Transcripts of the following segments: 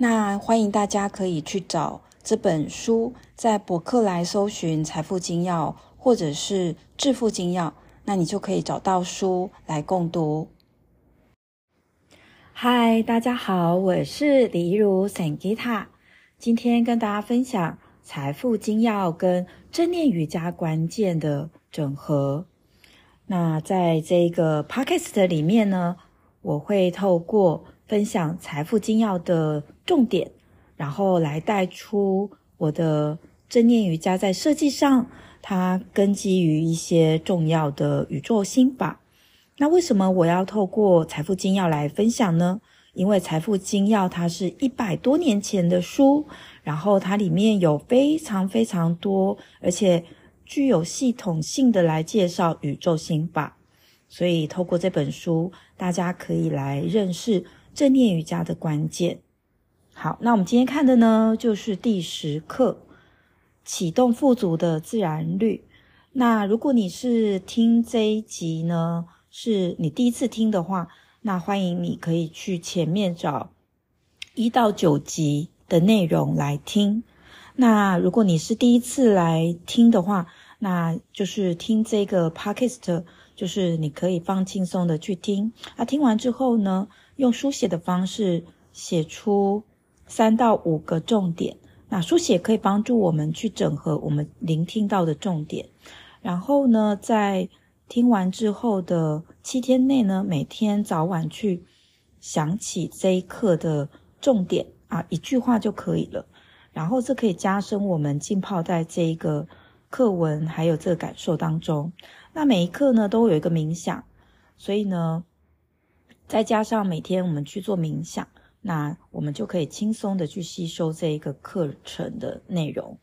那欢迎大家可以去找这本书，在博客来搜寻《财富金要》或者是《致富金要》，那你就可以找到书来共读。嗨，大家好，我是李如森吉他今天跟大家分享《财富金要》跟正念瑜伽关键的整合。那在这个 Podcast 里面呢，我会透过分享财富精要的重点，然后来带出我的正念瑜伽在设计上，它根基于一些重要的宇宙心法。那为什么我要透过财富精要来分享呢？因为财富精要它是一百多年前的书，然后它里面有非常非常多，而且具有系统性的来介绍宇宙心法。所以透过这本书，大家可以来认识。正念瑜伽的关键。好，那我们今天看的呢，就是第十课，启动富足的自然律。那如果你是听这一集呢，是你第一次听的话，那欢迎你可以去前面找一到九集的内容来听。那如果你是第一次来听的话，那就是听这个 podcast，就是你可以放轻松的去听。那听完之后呢，用书写的方式写出三到五个重点。那书写可以帮助我们去整合我们聆听到的重点。然后呢，在听完之后的七天内呢，每天早晚去想起这一课的重点啊，一句话就可以了。然后这可以加深我们浸泡在这一个课文还有这个感受当中。那每一课呢，都会有一个冥想，所以呢。再加上每天我们去做冥想，那我们就可以轻松的去吸收这一个课程的内容。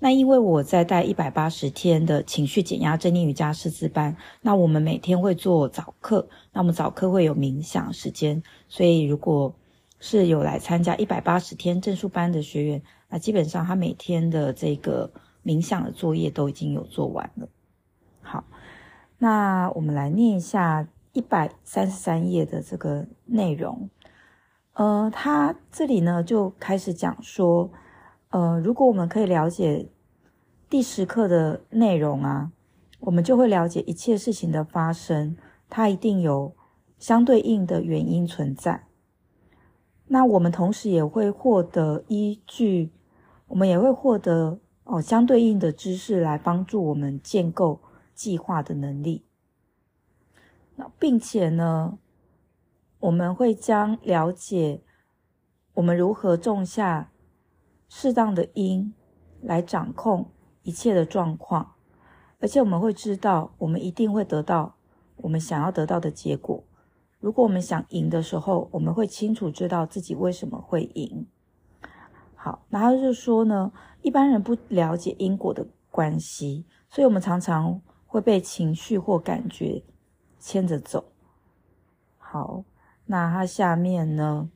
那因为我在带一百八十天的情绪减压正念瑜伽师资班，那我们每天会做早课，那我们早课会有冥想时间，所以如果是有来参加一百八十天证书班的学员，那基本上他每天的这个冥想的作业都已经有做完了。好，那我们来念一下。一百三十三页的这个内容，呃，他这里呢就开始讲说，呃，如果我们可以了解第十课的内容啊，我们就会了解一切事情的发生，它一定有相对应的原因存在。那我们同时也会获得依据，我们也会获得哦相对应的知识来帮助我们建构计划的能力。那并且呢，我们会将了解我们如何种下适当的因，来掌控一切的状况，而且我们会知道，我们一定会得到我们想要得到的结果。如果我们想赢的时候，我们会清楚知道自己为什么会赢。好，然后就说呢，一般人不了解因果的关系，所以我们常常会被情绪或感觉。牵着走，好，那他下面呢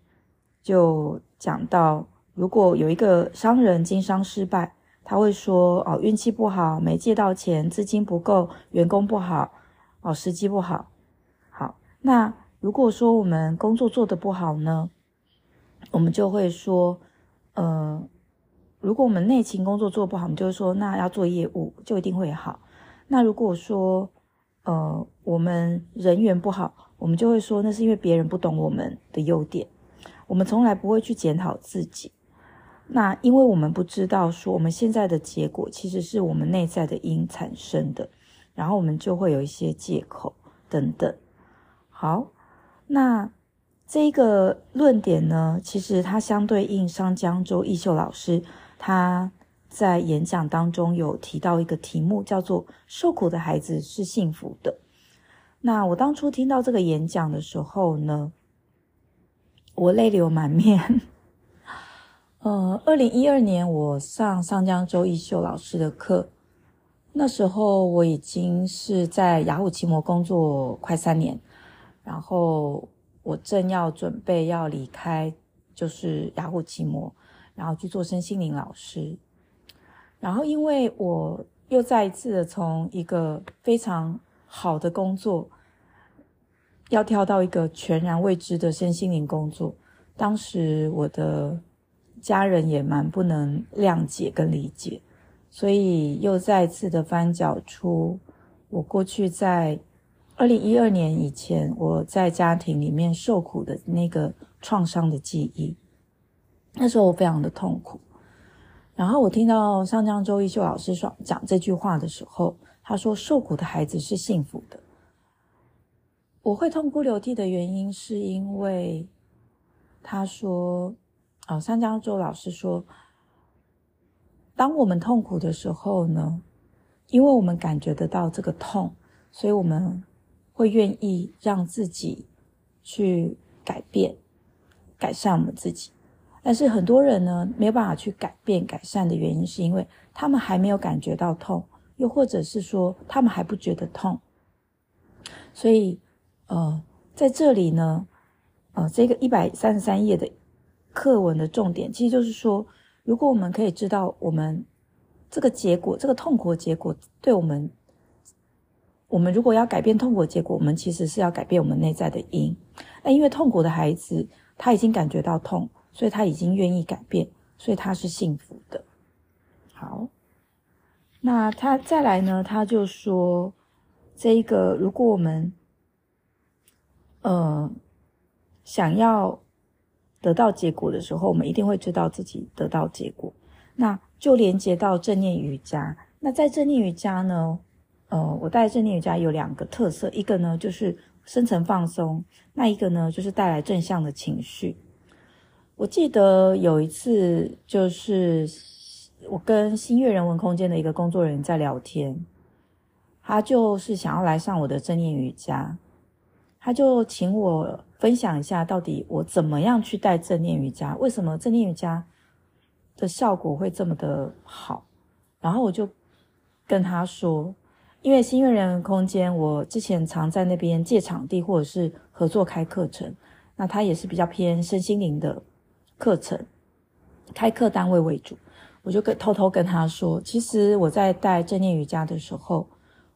就讲到，如果有一个商人经商失败，他会说哦，运气不好，没借到钱，资金不够，员工不好，哦，时机不好。好，那如果说我们工作做得不好呢，我们就会说，呃，如果我们内勤工作做不好，我们就会说，那要做业务就一定会好。那如果说，呃，我们人缘不好，我们就会说那是因为别人不懂我们的优点。我们从来不会去检讨自己。那因为我们不知道说我们现在的结果其实是我们内在的因产生的，然后我们就会有一些借口等等。好，那这个论点呢，其实它相对应上江州义秀老师他。在演讲当中有提到一个题目，叫做“受苦的孩子是幸福的”。那我当初听到这个演讲的时候呢，我泪流满面。呃，二零一二年我上上江周一秀老师的课，那时候我已经是在雅虎奇摩工作快三年，然后我正要准备要离开，就是雅虎奇摩，然后去做身心灵老师。然后因为我又再一次的从一个非常好的工作，要跳到一个全然未知的身心灵工作，当时我的。家人也蛮不能谅解跟理解，所以又再一次的翻搅出我过去在二零一二年以前我在家庭里面受苦的那个创伤的记忆。那时候我非常的痛苦，然后我听到上江周一秀老师说讲这句话的时候，他说受苦的孩子是幸福的。我会痛哭流涕的原因是因为他说。哦，上江周老师说，当我们痛苦的时候呢，因为我们感觉得到这个痛，所以我们会愿意让自己去改变、改善我们自己。但是很多人呢，没有办法去改变、改善的原因，是因为他们还没有感觉到痛，又或者是说他们还不觉得痛。所以，呃，在这里呢，呃，这个一百三十三页的。课文的重点其实就是说，如果我们可以知道我们这个结果，这个痛苦的结果，对我们，我们如果要改变痛苦结果，我们其实是要改变我们内在的因。那因为痛苦的孩子他已经感觉到痛，所以他已经愿意改变，所以他是幸福的。好，那他再来呢？他就说，这一个如果我们，呃，想要。得到结果的时候，我们一定会知道自己得到结果。那就连接到正念瑜伽。那在正念瑜伽呢，呃，我带正念瑜伽有两个特色，一个呢就是深层放松，那一个呢就是带来正向的情绪。我记得有一次，就是我跟新月人文空间的一个工作人员在聊天，他就是想要来上我的正念瑜伽，他就请我。分享一下，到底我怎么样去带正念瑜伽？为什么正念瑜伽的效果会这么的好？然后我就跟他说，因为新月人文空间，我之前常在那边借场地或者是合作开课程，那他也是比较偏身心灵的课程，开课单位为主。我就跟偷偷跟他说，其实我在带正念瑜伽的时候，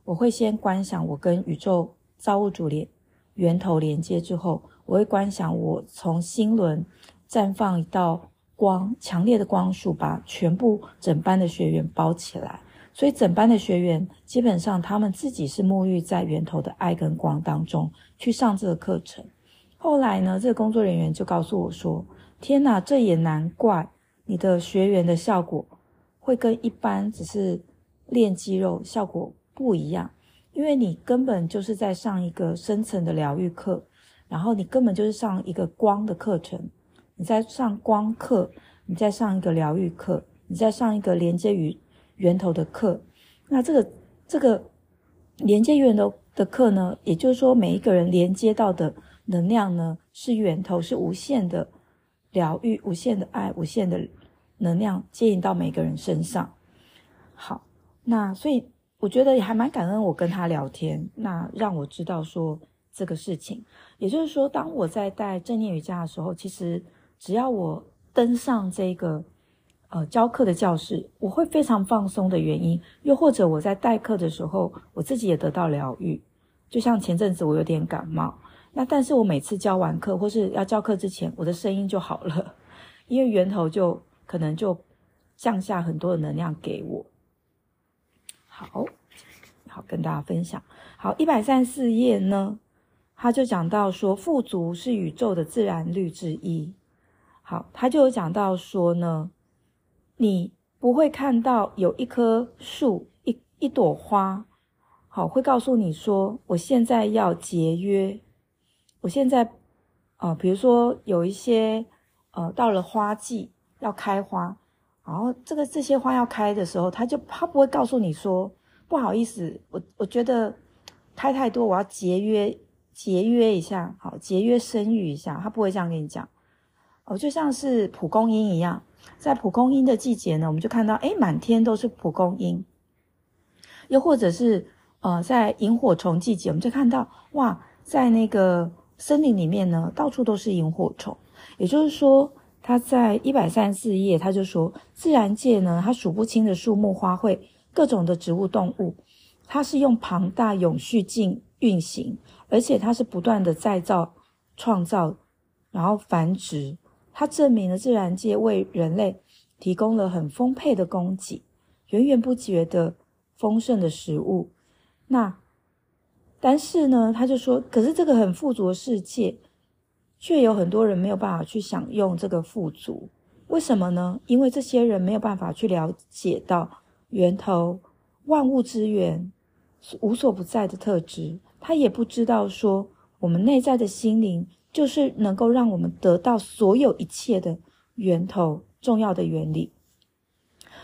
我会先观想我跟宇宙造物主连源头连接之后。我会观想，我从心轮绽放一道光，强烈的光束，把全部整班的学员包起来。所以整班的学员基本上他们自己是沐浴在源头的爱跟光当中去上这个课程。后来呢，这个工作人员就告诉我说：“天哪，这也难怪你的学员的效果会跟一般只是练肌肉效果不一样，因为你根本就是在上一个深层的疗愈课。”然后你根本就是上一个光的课程，你在上光课，你在上一个疗愈课，你在上一个连接于源头的课。那这个这个连接源头的课呢，也就是说每一个人连接到的能量呢，是源头，是无限的疗愈、无限的爱、无限的能量接引到每个人身上。好，那所以我觉得也还蛮感恩，我跟他聊天，那让我知道说。这个事情，也就是说，当我在带正念瑜伽的时候，其实只要我登上这个呃教课的教室，我会非常放松的原因，又或者我在代课的时候，我自己也得到疗愈。就像前阵子我有点感冒，那但是我每次教完课或是要教课之前，我的声音就好了，因为源头就可能就降下很多的能量给我。好，好跟大家分享。好，一百三十四页呢。他就讲到说，富足是宇宙的自然律之一。好，他就有讲到说呢，你不会看到有一棵树、一一朵花，好，会告诉你说，我现在要节约。我现在，呃，比如说有一些，呃，到了花季要开花，然后这个这些花要开的时候，他就他不会告诉你说，不好意思，我我觉得开太多，我要节约。节约一下，好，节约生育一下，他不会这样跟你讲，哦，就像是蒲公英一样，在蒲公英的季节呢，我们就看到，诶，满天都是蒲公英。又或者是，呃，在萤火虫季节，我们就看到，哇，在那个森林里面呢，到处都是萤火虫。也就是说，他在一百三十四页，他就说，自然界呢，它数不清的树木、花卉、各种的植物、动物，它是用庞大永续性运行，而且它是不断的再造、创造，然后繁殖。它证明了自然界为人类提供了很丰沛的供给，源源不绝的。丰盛的食物，那但是呢，他就说，可是这个很富足的世界，却有很多人没有办法去享用这个富足，为什么呢？因为这些人没有办法去了解到源头万物之源无所不在的特质，他也不知道说我们内在的心灵就是能够让我们得到所有一切的源头重要的原理。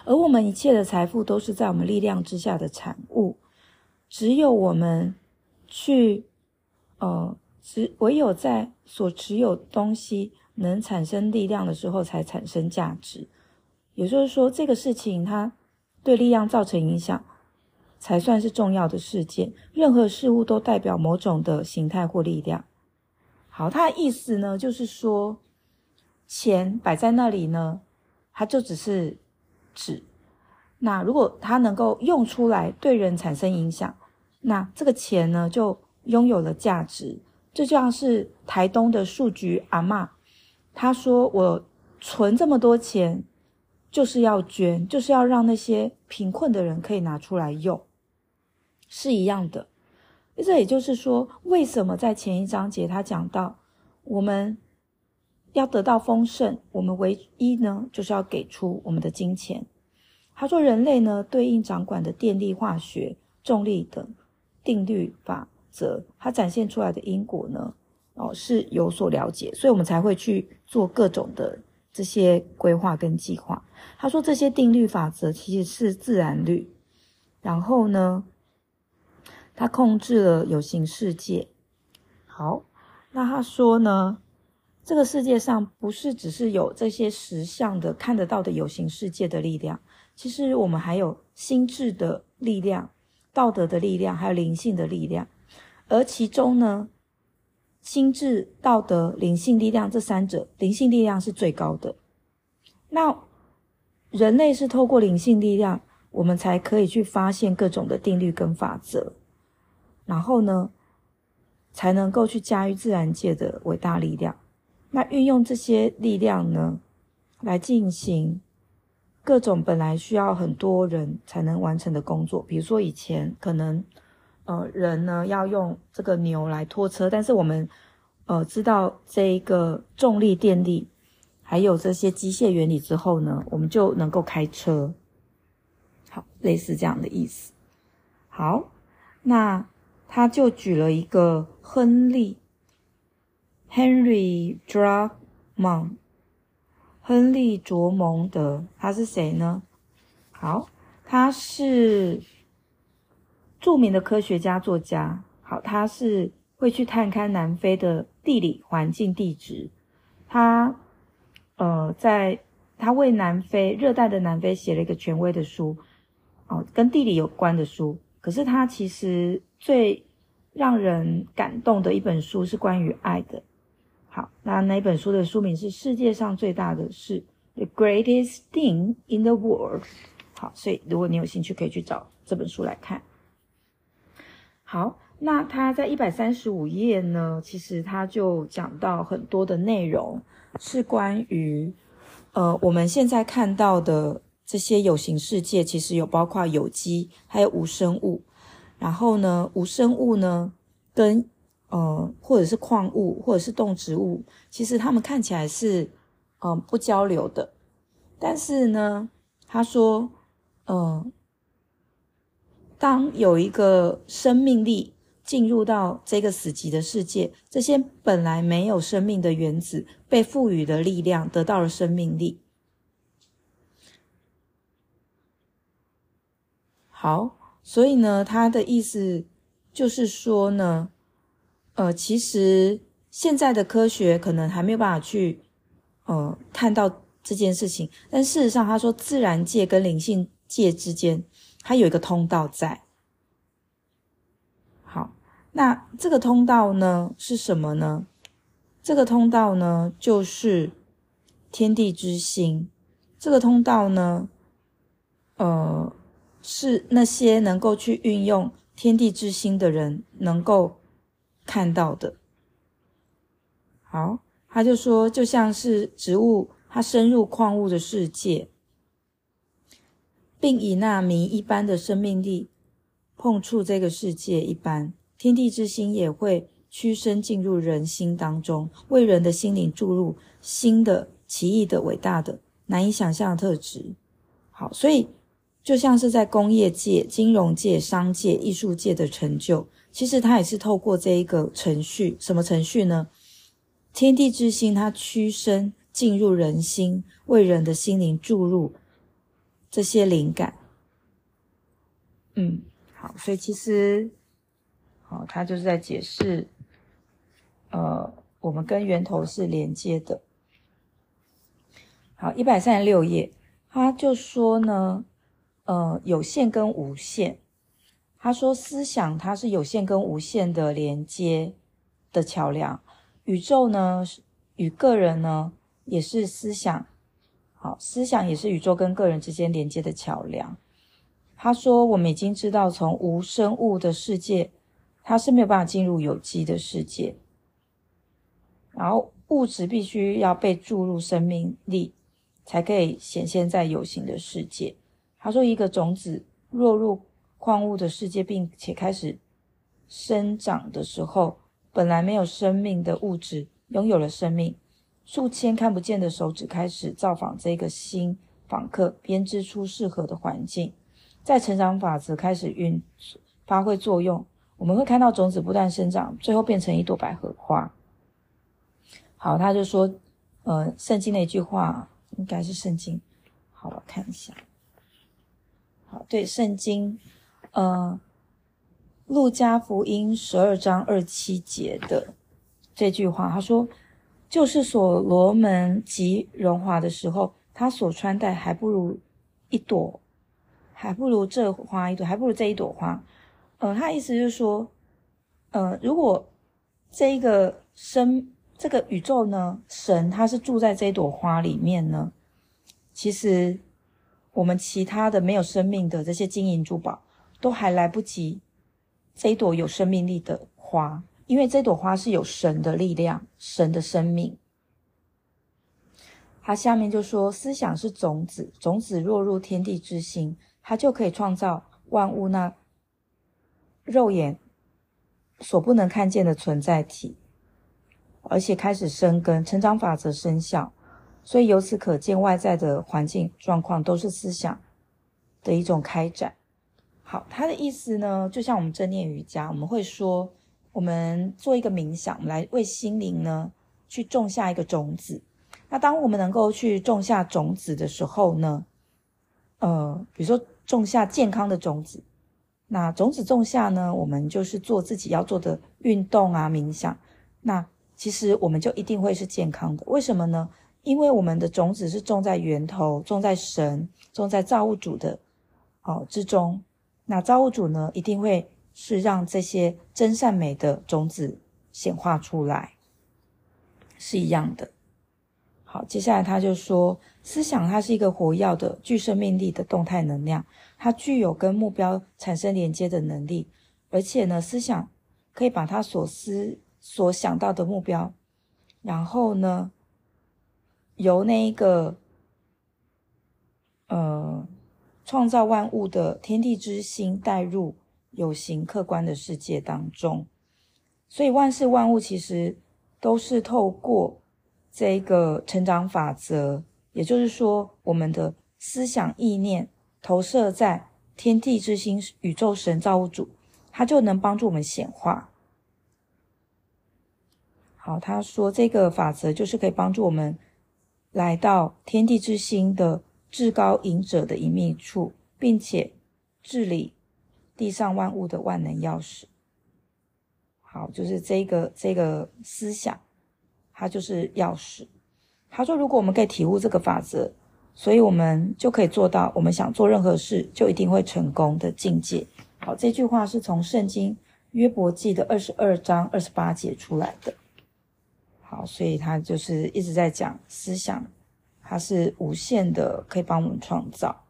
而我们一切的财富都是在我们力量之下的产物，只有我们去，呃，只唯有在所持有东西能产生力量的时候，才产生价值。也就是说，这个事情它对力量造成影响，才算是重要的事件。任何事物都代表某种的形态或力量。好，它的意思呢，就是说，钱摆在那里呢，它就只是。纸，那如果它能够用出来对人产生影响，那这个钱呢就拥有了价值。这就像是台东的树菊阿嬷，她说：“我存这么多钱，就是要捐，就是要让那些贫困的人可以拿出来用。”是一样的。这也就是说，为什么在前一章节他讲到我们。要得到丰盛，我们唯一呢，就是要给出我们的金钱。他说，人类呢，对应掌管的电力、化学、重力等定律法则，它展现出来的因果呢，哦，是有所了解，所以我们才会去做各种的这些规划跟计划。他说，这些定律法则其实是自然律，然后呢，它控制了有形世界。好，那他说呢，这个世界上不是只是有这些实相的看得到的有形世界的力量，其实我们还有心智的力量、道德的力量，还有灵性的力量。而其中呢，心智、道德、灵性力量这三者，灵性力量是最高的。那人类是透过灵性力量，我们才可以去发现各种的定律跟法则，然后呢，才能够去驾驭自然界的伟大力量。那运用这些力量呢，来进行各种本来需要很多人才能完成的工作。比如说以前可能，呃，人呢要用这个牛来拖车，但是我们呃知道这一个重力、电力，还有这些机械原理之后呢，我们就能够开车。好，类似这样的意思。好，那他就举了一个亨利。Henry Drummond，亨利·卓蒙德，他是谁呢？好，他是著名的科学家、作家。好，他是会去探勘南非的地理环境、地质。他呃，在他为南非热带的南非写了一个权威的书，哦，跟地理有关的书。可是他其实最让人感动的一本书是关于爱的。好，那那本书的书名是《世界上最大的事》，The Greatest Thing in the World。好，所以如果你有兴趣，可以去找这本书来看。好，那他在一百三十五页呢，其实他就讲到很多的内容，是关于呃我们现在看到的这些有形世界，其实有包括有机，还有无生物。然后呢，无生物呢跟呃，或者是矿物，或者是动植物，其实它们看起来是，嗯、呃，不交流的。但是呢，他说，嗯、呃，当有一个生命力进入到这个死寂的世界，这些本来没有生命的原子被赋予的力量得到了生命力。好，所以呢，他的意思就是说呢。呃，其实现在的科学可能还没有办法去，呃，看到这件事情。但事实上，他说自然界跟灵性界之间，它有一个通道在。好，那这个通道呢是什么呢？这个通道呢就是天地之心。这个通道呢，呃，是那些能够去运用天地之心的人能够看到的。好，他就说，就像是植物，它深入矿物的世界，并以那谜一般的生命力碰触这个世界一般，天地之心也会屈身进入人心当中，为人的心灵注入新的、奇异的、伟大的。难以想象的特质，好，所以就像是在工业界、金融界、商界、艺术界的成就，其实它也是透过这一个程序，什么程序呢？天地之心，它屈身进入人心，为人的心灵注入这些灵感。嗯，好，所以其实，好，它就是在解释，呃，我们跟源头是连接的。好，一百三十六页，他就说呢，呃，有限跟无限。他说，思想它是有限跟无限的连接的桥梁，宇宙呢与个人呢也是思想，好，思想也是宇宙跟个人之间连接的桥梁。他说，我们已经知道，从无生物的世界，它是没有办法进入有机的世界，然后物质必须要被注入生命力。才可以显现在有形的世界。他说，一个种子落入矿物的世界，并且开始生长的时候，本来没有生命的物质拥有了生命。数千看不见的手指开始造访这个新访客，编织出适合的环境。在成长法则开始运发挥作用，我们会看到种子不断生长，最后变成一朵百合花。好，他就说，呃，圣经的一句话。应该是圣经，好，我看一下。对，圣经，呃，路加福音十二章二七节的这句话，他说：“就是所罗门极荣华的时候，他所穿戴还不如一朵，还不如这花一朵，还不如这一朵花。”呃，他意思就是说，呃，如果这一个生。这个宇宙呢，神他是住在这一朵花里面呢。其实我们其他的没有生命的这些金银珠宝，都还来不及这一朵有生命力的花，因为这朵花是有神的力量、神的生命。他下面就说，思想是种子，种子落入天地之心，它就可以创造万物那肉眼所不能看见的存在体。而且开始生根，成长法则生效，所以由此可见，外在的环境状况都是思想的一种开展。好，他的意思呢，就像我们正念瑜伽，我们会说，我们做一个冥想，我们来为心灵呢去种下一个种子。那当我们能够去种下种子的时候呢，呃，比如说种下健康的种子，那种子种下呢，我们就是做自己要做的运动啊，冥想，那。其实我们就一定会是健康的，为什么呢？因为我们的种子是种在源头，种在神，种在造物主的哦之中。那造物主呢，一定会是让这些真善美的种子显化出来，是一样的。好，接下来他就说，思想它是一个活跃的、具生命力的动态能量，它具有跟目标产生连接的能力，而且呢，思想可以把它所思。所想到的目标，然后呢，由那一个呃创造万物的天地之心带入有形客观的世界当中，所以万事万物其实都是透过这个成长法则，也就是说，我们的思想意念投射在天地之心、宇宙神造物主，它就能帮助我们显化。好，他说这个法则就是可以帮助我们来到天地之心的至高隐者的隐秘处，并且治理地上万物的万能钥匙。好，就是这个这个思想，它就是钥匙。他说，如果我们可以体悟这个法则，所以我们就可以做到我们想做任何事就一定会成功的境界。好，这句话是从圣经约伯记的二十二章二十八节出来的。所以他就是一直在讲思想，它是无限的，可以帮我们创造。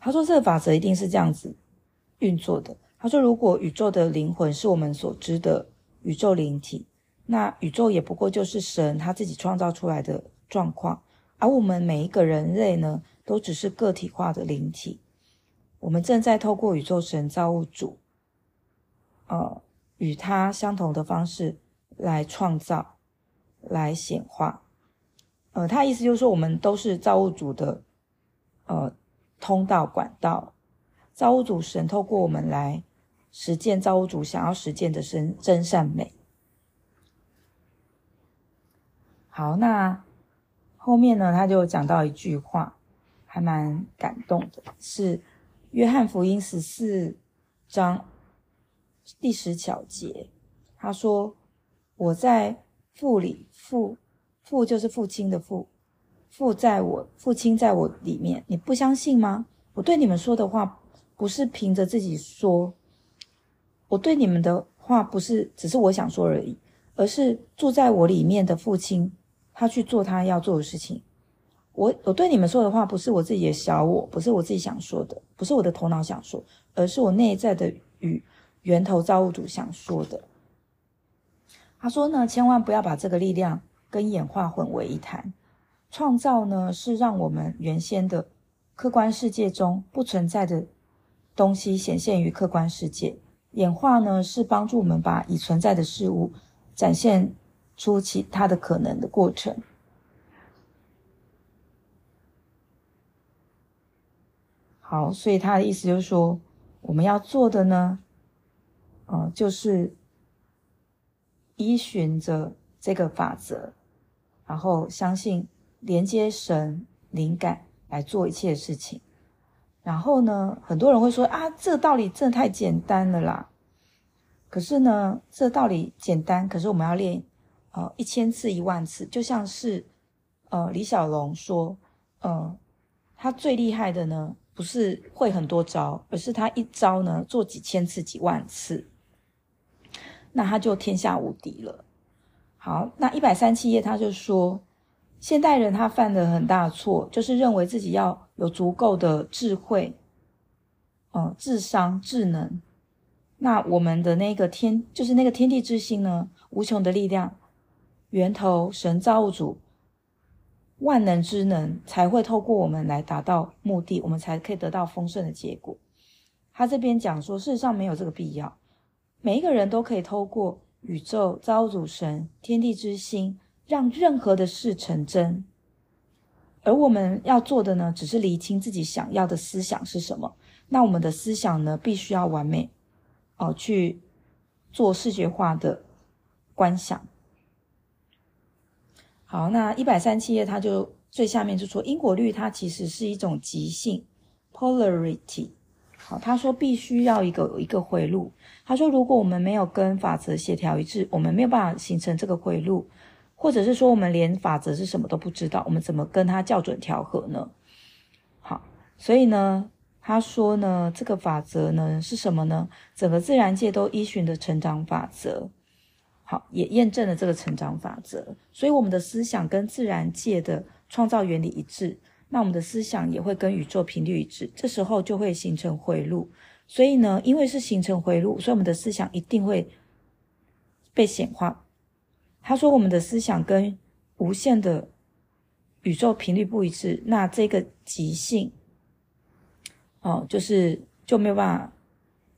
他说这个法则一定是这样子运作的。他说，如果宇宙的灵魂是我们所知的宇宙灵体，那宇宙也不过就是神他自己创造出来的状况，而我们每一个人类呢，都只是个体化的灵体。我们正在透过宇宙神造物主，呃。与他相同的方式来创造，来显化。呃，他意思就是说，我们都是造物主的呃通道管道。造物主神透过我们来实践造物主想要实践的真真善美。好，那后面呢，他就讲到一句话，还蛮感动的，是约翰福音十四章。第十小节，他说：“我在父里，父父就是父亲的父，父在我，父亲在我里面。你不相信吗？我对你们说的话，不是凭着自己说，我对你们的话不是只是我想说而已，而是住在我里面的父亲，他去做他要做的事情。我我对你们说的话，不是我自己的小我，不是我自己想说的，不是我的头脑想说，而是我内在的语。”源头造物主想说的，他说呢，千万不要把这个力量跟演化混为一谈。创造呢，是让我们原先的客观世界中不存在的东西显现于客观世界；演化呢，是帮助我们把已存在的事物展现出其他的可能的过程。好，所以他的意思就是说，我们要做的呢。嗯，就是依循着这个法则，然后相信连接神灵感来做一切事情。然后呢，很多人会说啊，这个道理真的太简单了啦。可是呢，这道理简单，可是我们要练呃一千次一万次。就像是呃李小龙说，呃，他最厉害的呢，不是会很多招，而是他一招呢做几千次几万次。那他就天下无敌了。好，那一百三七页他就说，现代人他犯的很大错，就是认为自己要有足够的智慧，嗯，智商、智能。那我们的那个天，就是那个天地之心呢，无穷的力量，源头神造物主，万能之能，才会透过我们来达到目的，我们才可以得到丰盛的结果。他这边讲说，事实上没有这个必要。每一个人都可以透过宇宙造物主神天地之心，让任何的事成真。而我们要做的呢，只是厘清自己想要的思想是什么。那我们的思想呢，必须要完美哦，去做视觉化的观想。好，那一百三七页，它就最下面就说，因果律它其实是一种极性 （polarity）。好，他说必须要一个一个回路。他说，如果我们没有跟法则协调一致，我们没有办法形成这个回路，或者是说我们连法则是什么都不知道，我们怎么跟他校准调和呢？好，所以呢，他说呢，这个法则呢是什么呢？整个自然界都依循的成长法则。好，也验证了这个成长法则。所以我们的思想跟自然界的创造原理一致。那我们的思想也会跟宇宙频率一致，这时候就会形成回路。所以呢，因为是形成回路，所以我们的思想一定会被显化。他说，我们的思想跟无限的宇宙频率不一致，那这个极性哦，就是就没有办法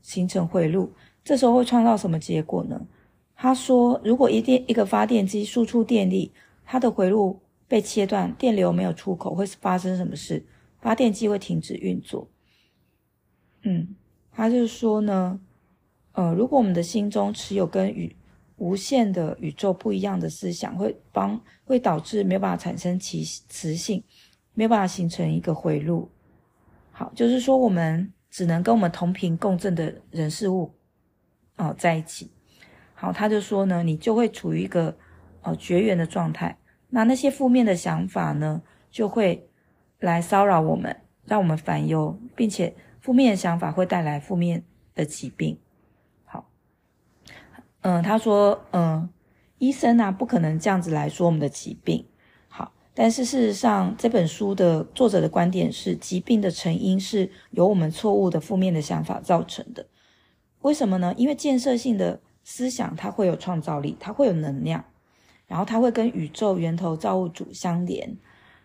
形成回路。这时候会创造什么结果呢？他说，如果一电一个发电机输出电力，它的回路。被切断，电流没有出口，会发生什么事？发电机会停止运作。嗯，他就说呢，呃，如果我们的心中持有跟宇无限的宇宙不一样的思想，会帮会导致没有办法产生其磁性，没有办法形成一个回路。好，就是说我们只能跟我们同频共振的人事物哦在一起。好，他就说呢，你就会处于一个呃绝缘的状态。那那些负面的想法呢，就会来骚扰我们，让我们烦忧，并且负面的想法会带来负面的疾病。好，嗯、他说，嗯、医生啊，不可能这样子来说我们的疾病。好，但是事实上，这本书的作者的观点是，疾病的成因是由我们错误的负面的想法造成的。为什么呢？因为建设性的思想，它会有创造力，它会有能量，然后它会跟宇宙源头造物主相连。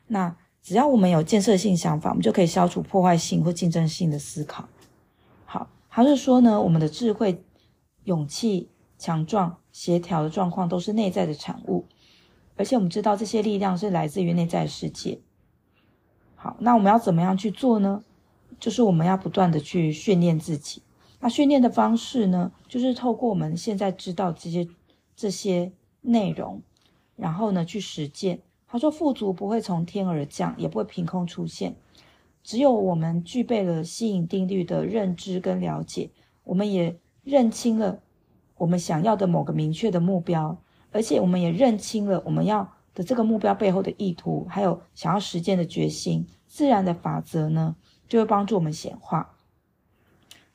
那只要我们有建设性想法，我们就可以消除破坏性或竞争性的思考。好，他是说呢，我们的智慧、勇气、强壮、协调的状况都是内在的产物，而且我们知道这些力量是来自于内在世界。好，那我们要怎么样去做呢？就是我们要不断的去训练自己。那训练的方式呢，就是透过我们现在知道这些这些内容，然后呢去实践。他说，富足不会从天而降，也不会凭空出现。只有我们具备了吸引定律的认知跟了解，我们也认清了我们想要的某个明确的目标，而且我们也认清了我们要的这个目标背后的意图，还有想要实践的决心。自然的法则呢，就会帮助我们显化。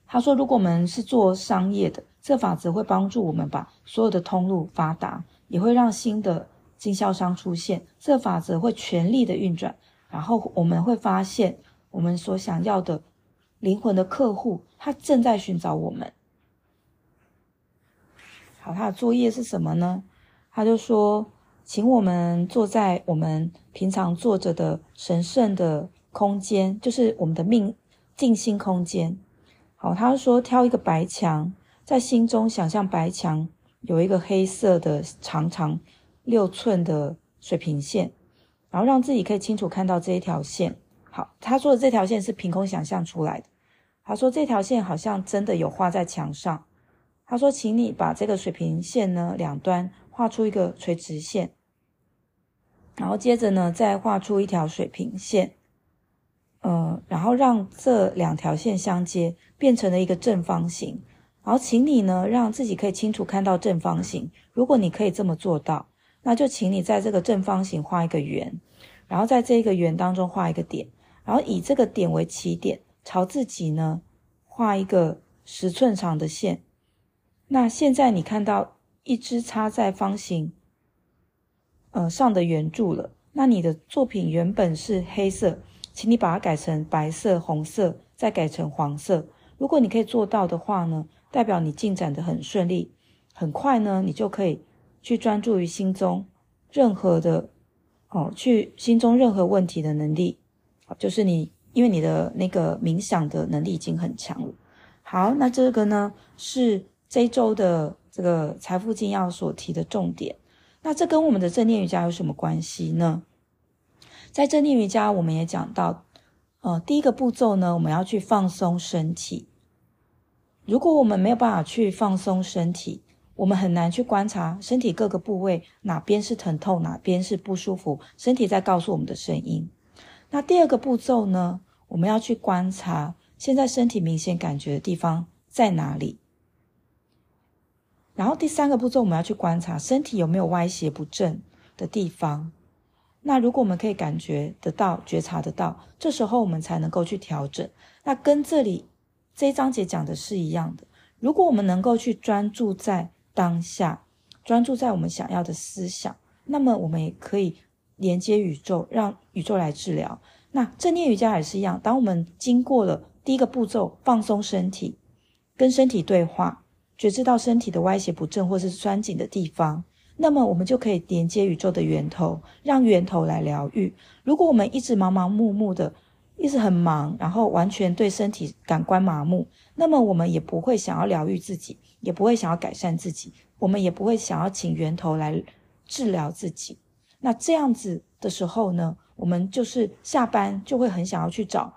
他说：“如果我们是做商业的，这法则会帮助我们把所有的通路发达，也会让新的经销商出现。这法则会全力的运转，然后我们会发现我们所想要的灵魂的客户，他正在寻找我们。好，他的作业是什么呢？他就说，请我们坐在我们平常坐着的神圣的空间，就是我们的命静心空间。”好，他说挑一个白墙，在心中想象白墙有一个黑色的长长六寸的水平线，然后让自己可以清楚看到这一条线。好，他说的这条线是凭空想象出来的。他说这条线好像真的有画在墙上。他说，请你把这个水平线呢两端画出一个垂直线，然后接着呢再画出一条水平线。呃，然后让这两条线相接，变成了一个正方形。然后，请你呢，让自己可以清楚看到正方形。如果你可以这么做到，那就请你在这个正方形画一个圆，然后在这个圆当中画一个点，然后以这个点为起点，朝自己呢画一个十寸长的线。那现在你看到一支插在方形呃上的圆柱了。那你的作品原本是黑色。请你把它改成白色、红色，再改成黄色。如果你可以做到的话呢，代表你进展的很顺利，很快呢，你就可以去专注于心中任何的哦，去心中任何问题的能力。就是你，因为你的那个冥想的能力已经很强了。好，那这个呢是这周的这个财富金要所提的重点。那这跟我们的正念瑜伽有什么关系呢？在正念瑜伽，我们也讲到，呃，第一个步骤呢，我们要去放松身体。如果我们没有办法去放松身体，我们很难去观察身体各个部位哪边是疼痛，哪边是不舒服，身体在告诉我们的声音。那第二个步骤呢，我们要去观察现在身体明显感觉的地方在哪里。然后第三个步骤，我们要去观察身体有没有歪斜不正的地方。那如果我们可以感觉得到、觉察得到，这时候我们才能够去调整。那跟这里这一章节讲的是一样的。如果我们能够去专注在当下，专注在我们想要的思想，那么我们也可以连接宇宙，让宇宙来治疗。那正念瑜伽也是一样，当我们经过了第一个步骤，放松身体，跟身体对话，觉知到身体的歪斜不正或是酸紧的地方。那么我们就可以连接宇宙的源头，让源头来疗愈。如果我们一直忙忙碌碌的，一直很忙，然后完全对身体感官麻木，那么我们也不会想要疗愈自己，也不会想要改善自己，我们也不会想要请源头来治疗自己。那这样子的时候呢，我们就是下班就会很想要去找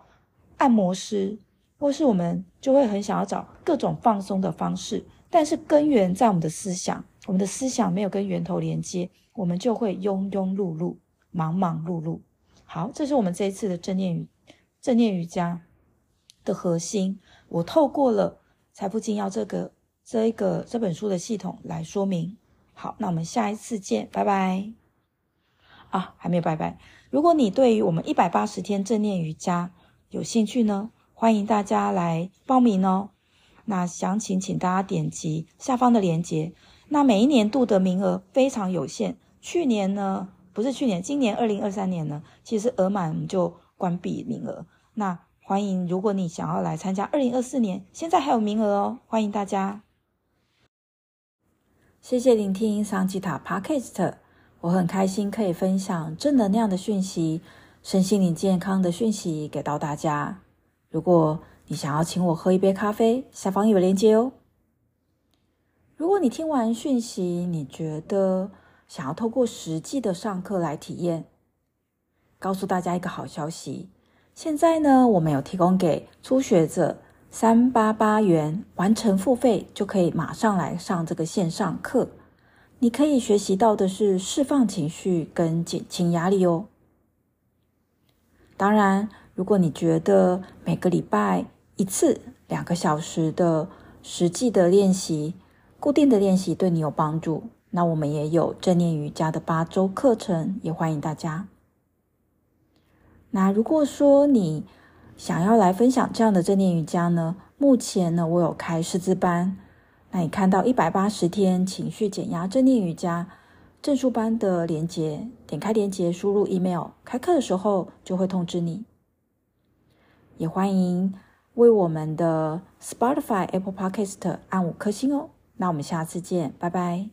按摩师，或是我们就会很想要找各种放松的方式，但是根源在我们的思想。我们的思想没有跟源头连接，我们就会庸庸碌碌、忙忙碌碌。好，这是我们这一次的正念瑜正念瑜伽的核心。我透过了《财富精要》这个这一个这本书的系统来说明。好，那我们下一次见，拜拜。啊，还没有拜拜。如果你对于我们一百八十天正念瑜伽有兴趣呢，欢迎大家来报名哦。那详情请大家点击下方的链接。那每一年度的名额非常有限，去年呢，不是去年，今年二零二三年呢，其实额满我们就关闭名额。那欢迎，如果你想要来参加二零二四年，现在还有名额哦，欢迎大家。谢谢聆听桑吉塔 Podcast，我很开心可以分享正能量的讯息、身心灵健康的讯息给到大家。如果你想要请我喝一杯咖啡，下方有链接哦。如果你听完讯息，你觉得想要透过实际的上课来体验，告诉大家一个好消息，现在呢，我们有提供给初学者。三八八元完成付费就可以马上来上这个线上课。你可以学习到的是释放情绪跟减轻压力哦。当然，如果你觉得每个礼拜一次两个小时的实际的练习、固定的练习对你有帮助，那我们也有正念瑜伽的八周课程，也欢迎大家。那如果说你想要来分享这样的正念瑜伽呢？目前呢，我有开师资班。那你看到一百八十天情绪减压正念瑜伽证书班的链接，点开链接，输入 email，开课的时候就会通知你。也欢迎为我们的 Spotify、Apple Podcast 按五颗星哦。那我们下次见，拜拜。